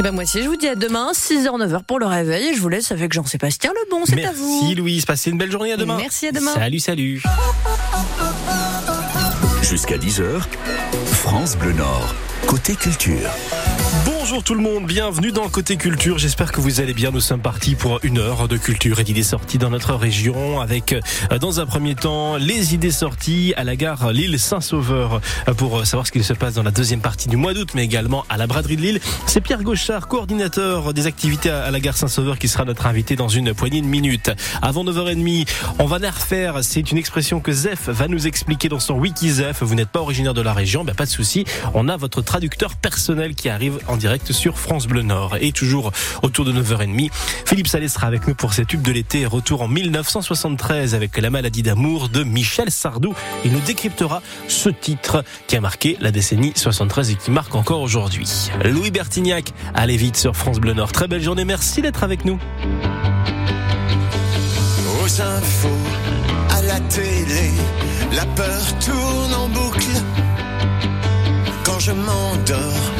Et ben moi aussi, je vous dis à demain, 6h, 9h pour le réveil. Et je vous laisse avec Jean-Sébastien Lebon. C'est à vous. Merci Louise. Passez une belle journée à demain. Merci à demain. Salut, salut. Jusqu'à 10h, France Bleu Nord, côté culture. Bonjour tout le monde, bienvenue dans Côté Culture. J'espère que vous allez bien. Nous sommes partis pour une heure de culture et d'idées sorties dans notre région avec, euh, dans un premier temps, les idées sorties à la gare Lille Saint-Sauveur euh, pour savoir ce qu'il se passe dans la deuxième partie du mois d'août, mais également à la braderie de Lille. C'est Pierre Gauchard, coordinateur des activités à la gare Saint-Sauveur qui sera notre invité dans une poignée de minutes. Avant 9h30, on va la refaire. C'est une expression que Zef va nous expliquer dans son wiki Zef. Vous n'êtes pas originaire de la région, ben pas de souci. On a votre traducteur personnel qui arrive en direct sur France Bleu Nord. Et toujours autour de 9h30, Philippe Salé sera avec nous pour ses tubes de l'été. Retour en 1973 avec La maladie d'amour de Michel Sardou. Il nous décryptera ce titre qui a marqué la décennie 73 et qui marque encore aujourd'hui. Louis Bertignac, allez vite sur France Bleu Nord. Très belle journée, merci d'être avec nous. Aux infos, à la télé, la peur tourne en boucle. Quand je m'endors,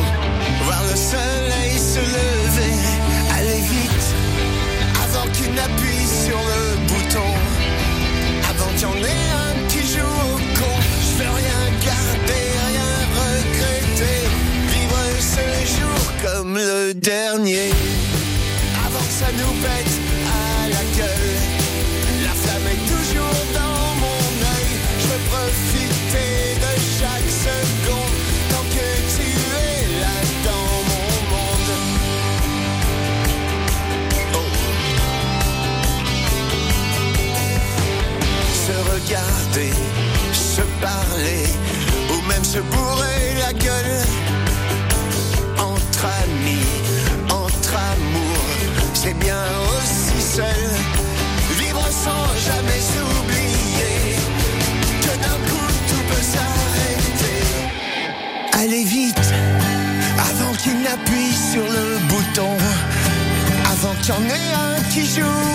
n'appuie sur le bouton, avant qu'il y en ait un qui joue au con. Je veux rien garder, rien regretter, vivre ce jour comme le dernier, avant que ça nous pète à la gueule. Même se bourrer la gueule. Entre amis, entre amour, c'est bien aussi seul. Vivre sans jamais s'oublier que d'un coup tout peut s'arrêter. Allez vite, avant qu'il n'appuie sur le bouton, avant qu'il y en ait un qui joue.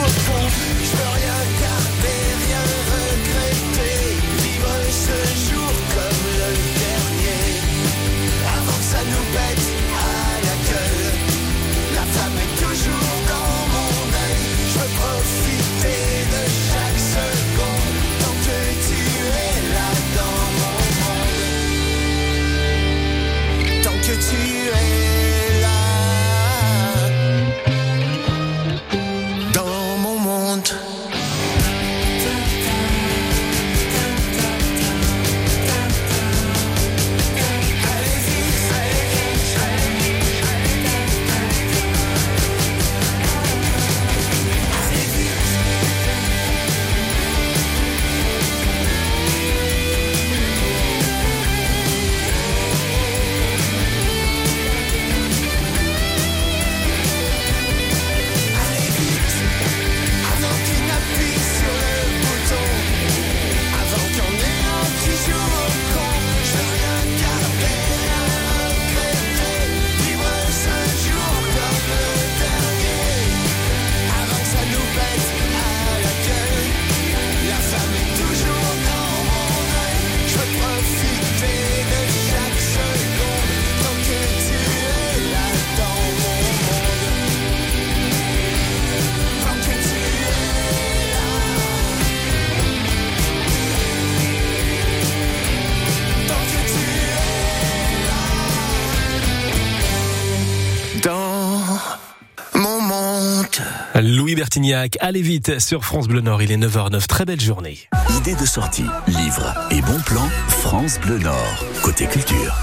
Allez vite sur France Bleu Nord. Il est 9h09. Très belle journée. Idées de sortie, livres et bons plans, France Bleu Nord, côté culture.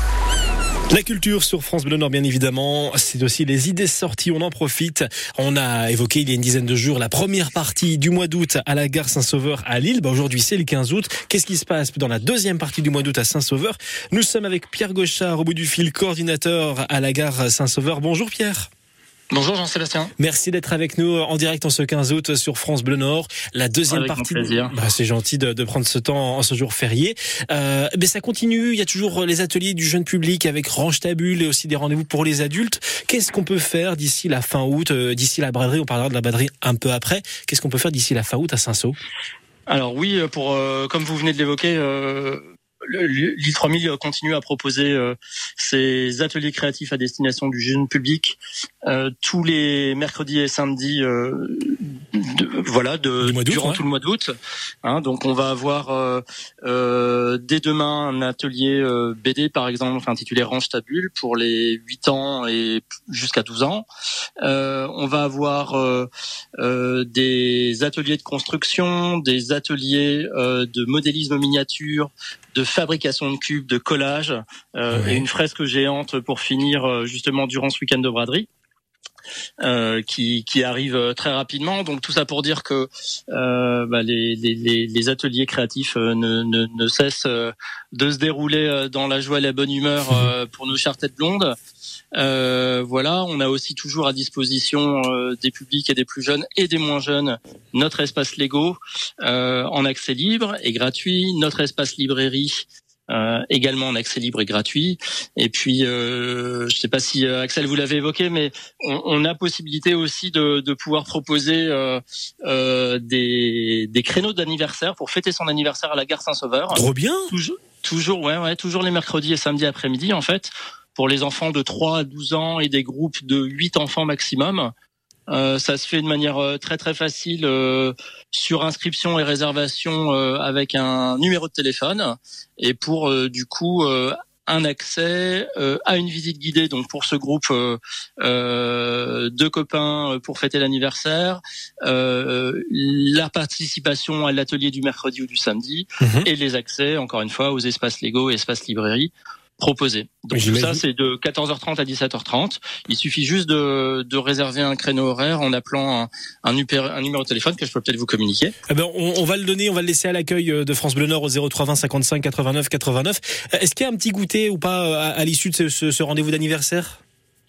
La culture sur France Bleu Nord, bien évidemment, c'est aussi les idées sorties. On en profite. On a évoqué il y a une dizaine de jours la première partie du mois d'août à la gare Saint-Sauveur à Lille. Ben, Aujourd'hui, c'est le 15 août. Qu'est-ce qui se passe dans la deuxième partie du mois d'août à Saint-Sauveur? Nous sommes avec Pierre Gauchard au bout du fil, coordinateur à la gare Saint-Sauveur. Bonjour Pierre. Bonjour Jean-Sébastien. Merci d'être avec nous en direct en ce 15 août sur France Bleu Nord. La deuxième Avec partie. Bah, c'est gentil de, de, prendre ce temps en ce jour férié. Euh, mais ça continue. Il y a toujours les ateliers du jeune public avec Range Tabule et aussi des rendez-vous pour les adultes. Qu'est-ce qu'on peut faire d'ici la fin août, euh, d'ici la braderie? On parlera de la braderie un peu après. Qu'est-ce qu'on peut faire d'ici la fin août à Saint-Saul Alors oui, pour euh, comme vous venez de l'évoquer. Euh l'île 3000 continue à proposer euh, ses ateliers créatifs à destination du jeune public euh, tous les mercredis et samedis euh, de, voilà de durant ouais. tout le mois d'août hein, donc on va avoir euh, dès demain un atelier BD par exemple intitulé Range ta bulle pour les 8 ans et jusqu'à 12 ans on va avoir des ateliers de construction des ateliers de modélisme miniature de fabrication de cubes, de collage euh, oui. et une fresque géante pour finir euh, justement durant ce week-end de braderie. Euh, qui, qui arrive très rapidement. Donc tout ça pour dire que euh, bah, les, les, les, ateliers créatifs ne, ne, ne, cessent de se dérouler dans la joie et la bonne humeur pour nos chères têtes blondes. Euh, voilà, on a aussi toujours à disposition euh, des publics et des plus jeunes et des moins jeunes notre espace Lego euh, en accès libre et gratuit, notre espace librairie euh, également en accès libre et gratuit. Et puis, euh, je ne sais pas si Axel vous l'avez évoqué, mais on, on, a possibilité aussi de, de pouvoir proposer euh, des, des, créneaux d'anniversaire pour fêter son anniversaire à la gare Saint-Sauveur. Trop bien. Toujours, toujours, ouais, ouais, toujours les mercredis et samedis après-midi en fait pour les enfants de 3 à 12 ans et des groupes de 8 enfants maximum. Euh, ça se fait de manière euh, très très facile euh, sur inscription et réservation euh, avec un numéro de téléphone et pour euh, du coup un accès à une visite guidée donc pour ce groupe de copains pour fêter l'anniversaire, la participation à l'atelier du mercredi ou du samedi Mhm. et les accès encore une fois aux espaces légaux et espaces librairie proposé. Donc tout ça, c'est de 14h30 à 17h30. Il suffit juste de, de réserver un créneau horaire en appelant un, un, un, numéro de téléphone que je peux peut-être vous communiquer. Eh ben, on, on, va le donner, on va le laisser à l'accueil de France Bleu Nord au 0320 55 89 89. Est-ce qu'il y a un petit goûter ou pas à, à l'issue de ce, ce, ce rendez-vous d'anniversaire?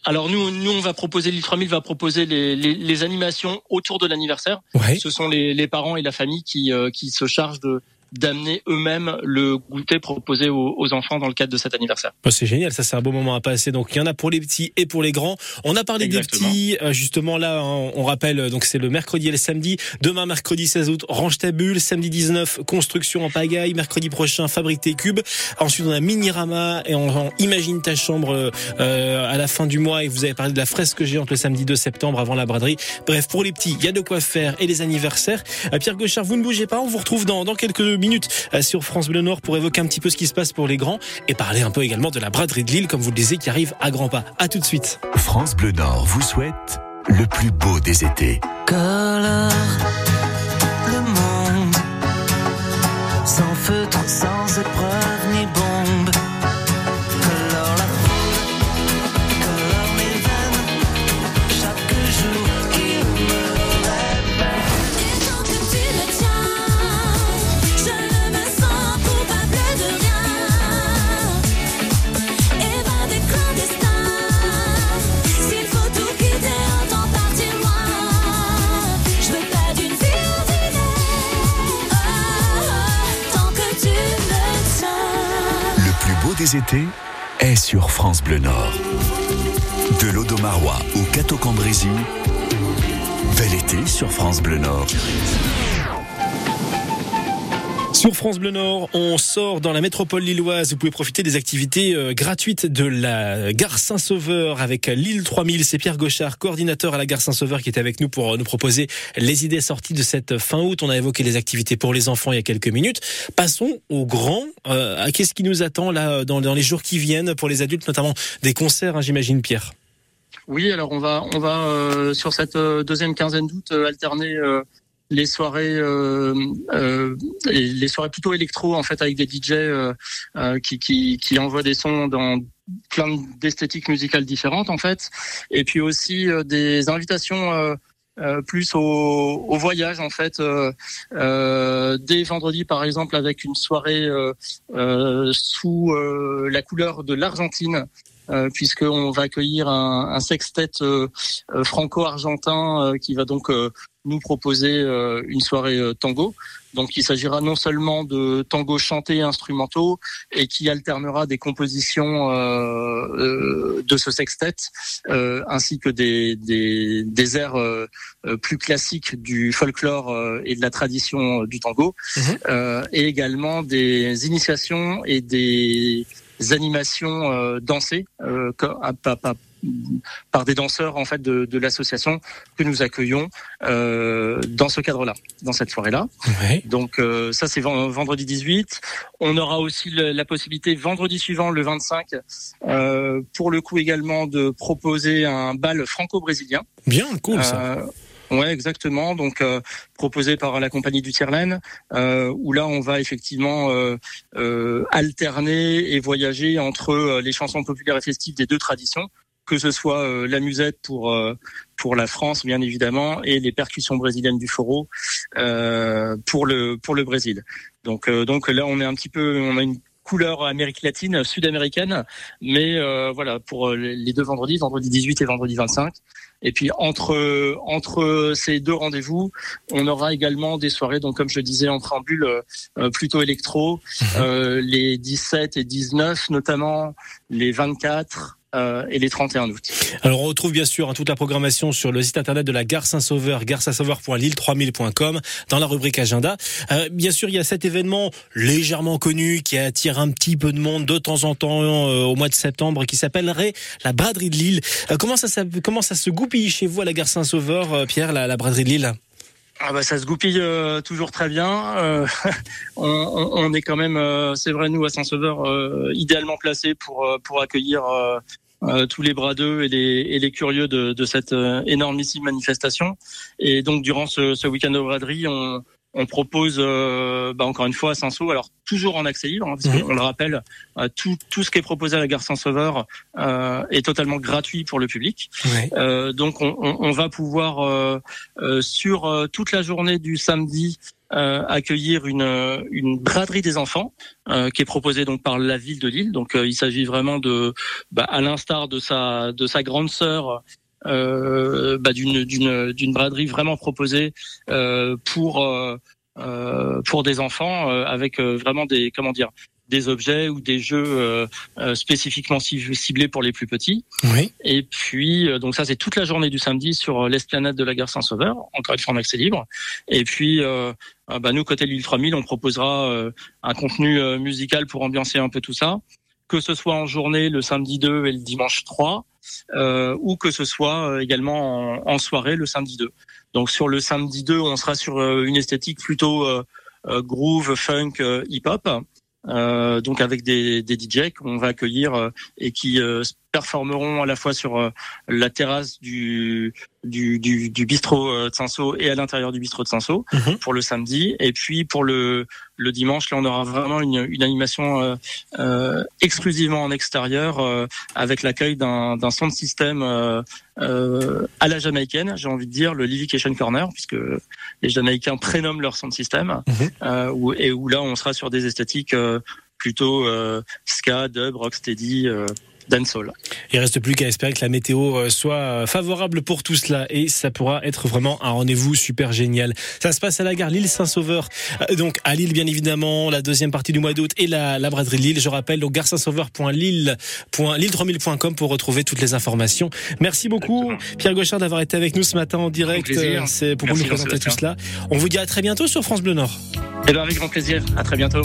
Alors nous, nous on va proposer l'île 3000 va proposer les, les, les animations autour de l'anniversaire. Ouais. Ce sont les, les, parents et la famille qui, euh, qui se chargent de, d'amener eux-mêmes le goûter proposé aux, aux, enfants dans le cadre de cet anniversaire. Oh, c'est génial, ça c'est un beau moment à passer. Donc il y en a pour les petits et pour les grands. On a parlé Exactement. des petits, euh, justement là, hein, on rappelle, donc c'est le mercredi et le samedi. Demain mercredi 16 août, range ta bulle. Samedi 19, construction en pagaille. Mercredi prochain, fabrique tes cubes. Ensuite on a Minirama et on, on imagine ta chambre euh, à la fin du mois. Et vous avez parlé de la fresque géante le samedi 2 septembre avant la braderie. Bref, pour les petits, il y a de quoi faire et les anniversaires. Euh, Pierre Gauchard, vous ne bougez pas, on vous retrouve dans, dans quelques minutes sur France Bleu Nord pour évoquer un petit peu ce qui se passe pour les grands et parler un peu également de la braderie de Lille, comme vous le disiez, qui arrive à grands pas. À tout de suite. France Bleu Nord vous souhaite le plus beau des étés. Colore le monde sans feutre, sans épreuve au bel été sur France Bleu Nord. Sur France Bleu Nord, on sort dans la métropole lilloise. Vous pouvez profiter des activités euh, gratuites de la gare Saint-Sauveur avec l'île 3000. C'est Pierre Gauchard, coordinateur à la gare Saint-Sauveur, qui est avec nous pour euh, nous proposer les idées sorties de cette fin août. On a évoqué les activités pour les enfants il y a quelques minutes. Passons aux grands. Euh, Qu'est-ce qui nous attend là dans, dans, les jours qui viennent pour les adultes, notamment des concerts, hein, j'imagine, Pierre? Oui, alors on va on va euh, sur cette deuxième quinzaine d'août alterner les soirées euh, euh, les soirées plutôt électro en fait avec des DJ euh, qui, qui, qui envoient des sons dans plein d'esthétiques musicales différentes en fait. Et puis aussi des invitations euh, plus au, au, voyage en fait euh, euh, dès vendredi par exemple avec une soirée sous la couleur de l'Argentine euh, puisqu'on va accueillir un, un sextet euh, euh, franco-argentin euh, qui va donc euh, nous proposer euh, une soirée euh, tango. Donc il s'agira non seulement de tango chanté instrumentaux et qui alternera des compositions de ce sextet euh, ainsi que des, des, des airs plus classiques du folklore euh, et de la tradition du tango Mhm. euh, et également des initiations et des animations euh, dansées euh, par des danseurs en fait de, de l'association que nous accueillons euh, dans ce cadre-là, dans cette soirée-là. Ouais. Donc euh, ça c'est ven- vendredi 18. On aura aussi le- la possibilité vendredi suivant, le 25, euh, pour le coup également de proposer un bal franco-brésilien. Bien, cool ça. Ouais, exactement. Donc euh, proposé par la compagnie du Tierlaine, euh, où là on va effectivement euh, euh, alterner et voyager entre euh, les chansons populaires et festives des deux traditions, que ce soit euh, la musette pour pour la France bien évidemment et les percussions brésiliennes du euh, pour le pour le Brésil. Donc donc là on est un petit peu on a une couleur Amérique latine, sud-américaine, mais euh, voilà pour euh, les deux vendredis, vendredi 18 et vendredi 25. Et puis entre entre ces deux rendez-vous, on aura également des soirées, donc comme je disais en préambule, euh, euh, plutôt électro, euh, les 17 et 19 notamment, les 24 euh, et les 31 août. Alors on retrouve bien sûr hein, toute la programmation sur le site internet de la Gare Saint-Sauveur, garesaint-sauveur.lille3000.com dans la rubrique agenda. Euh, bien sûr, il y a cet événement légèrement connu qui attire un petit peu de monde de temps en temps euh, au mois de septembre qui s'appellerait la braderie de Lille. Euh, comment ça, ça comment ça se goupille chez vous à la Gare Saint-Sauveur, euh, Pierre, la, la braderie de Lille? Ah bah ça se goupille euh, toujours très bien. Euh, on, est quand même, euh, c'est vrai nous à Saint-Sauveur, euh, idéalement placés pour pour accueillir euh, tous les bradeux et les et les curieux de, de cette euh, énormissime manifestation. Et donc durant ce, ce week-end de braderie, on on propose euh, bah, encore une fois à Saint-Saul, alors toujours en accès libre, hein, parce Mhm. qu'on le rappelle, euh, tout, tout ce qui est proposé à la gare Saint-Sauveur euh, est totalement gratuit pour le public. Euh, donc on, on- on va pouvoir euh, euh, sur euh, toute la journée du samedi euh, accueillir une, une braderie des enfants euh, qui est proposée donc par la ville de Lille. Donc euh, il s'agit vraiment de, bah, à l'instar de sa de sa grande sœur. Euh, bah, d'une d'une d'une braderie vraiment proposée euh, pour euh, pour des enfants euh, avec euh, vraiment des comment dire des objets ou des jeux euh, euh, spécifiquement cib- ciblés pour les plus petits. Oui. Et puis, euh, donc ça, c'est toute la journée du samedi sur l'esplanade de la gare Saint-Sauveur, encore une fois en accès libre. Et puis, bah, nous, côté Lille 3000, on proposera euh, un contenu musical pour ambiancer un peu tout ça, que ce soit en journée le samedi 2 et le dimanche 3, euh, ou que ce soit euh, également en, soirée le samedi 2. Donc sur le samedi 2, on sera sur euh, une esthétique plutôt euh, euh, groove, funk, euh, hip-hop. Euh, donc avec des, des qu'on va accueillir euh, et qui euh, performeront à la fois sur euh, la terrasse du du, du, du bistrot euh, de Saint-Saul et à l'intérieur du bistrot de Saint-Saul Mhm. pour le samedi et puis pour le le dimanche là on aura vraiment une, une animation euh, euh, exclusivement en extérieur euh, avec l'accueil d'un d'un son de système euh, euh, à la jamaïcaine j'ai envie de dire le Livication Corner puisque les Jamaïcains prénomment leur son de système Mhm. euh, où, et où là on sera sur des esthétiques euh, plutôt euh, ska, dub, rocksteady, euh, dancehall. Il reste plus qu'à espérer que la météo euh, soit euh, favorable pour tout cela et ça pourra être vraiment un rendez-vous super génial. Ça se passe à la gare Lille Saint-Sauveur, euh, donc à Lille bien évidemment, la deuxième partie du mois d'août et la, la braderie de Lille. Je rappelle donc gare saint-sauveur.lille.lille3000.com pour retrouver toutes les informations. Merci beaucoup Pierre Gauchard d'avoir été avec nous ce matin en direct. C'est pour Merci, nous présenter tout cela. On vous dit à très bientôt sur France Bleu Nord. Et bien avec grand plaisir. À très bientôt.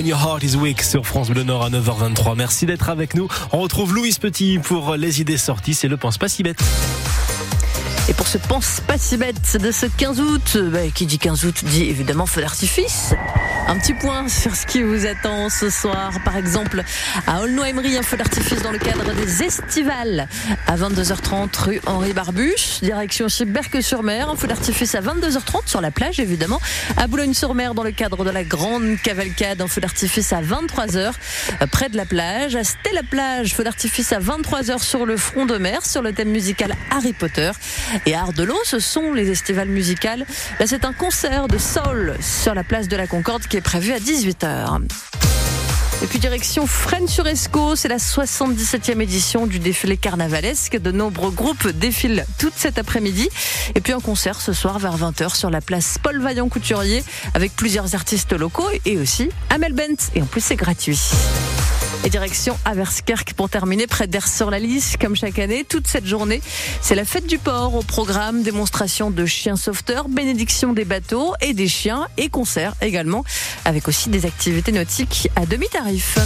When Your Heart is Weak sur France Bleu Nord à 9h23. Merci d'être avec nous. On retrouve Louise Petit pour les idées sorties. C'est le pense pas si bête. Et pour ce pense pas si bête de ce 15 août, bah, qui dit 15 août dit évidemment feu d'artifice. Un petit point sur ce qui vous attend ce soir. Par exemple, à Aulnoy-Emery, un feu d'artifice dans le cadre des estivales. À 22h30, rue Henri Barbuche. Direction chez Berque-sur-Mer. Un feu d'artifice à 22h30 sur la plage, évidemment. À Boulogne-sur-Mer, dans le cadre de la grande cavalcade, un feu d'artifice à 23h euh, près de la plage. À Stella-Plage, feu d'artifice à 23h sur le front de mer, sur le thème musical Harry Potter. Et à Ardelot, ce sont les estivales musicales. Là, c'est un concert de soul sur la place de la Concorde qui est prévu à 18h. Et puis direction Fresnes-sur-Escaut, c'est la 77e édition du défilé carnavalesque. De nombreux groupes défilent toute cet après-midi. Et puis un concert ce soir vers 20h sur la place Paul Vaillant Couturier avec plusieurs artistes locaux et aussi Amel Bent. Et en plus c'est gratuit. Et direction Averskerk pour terminer près d'Ers-sur-la-Lys, comme chaque année, toute cette journée. C'est la fête du port au programme, démonstration de chiens sauveteurs, bénédiction des bateaux et des chiens et concerts également, avec aussi des activités nautiques à demi-tarif.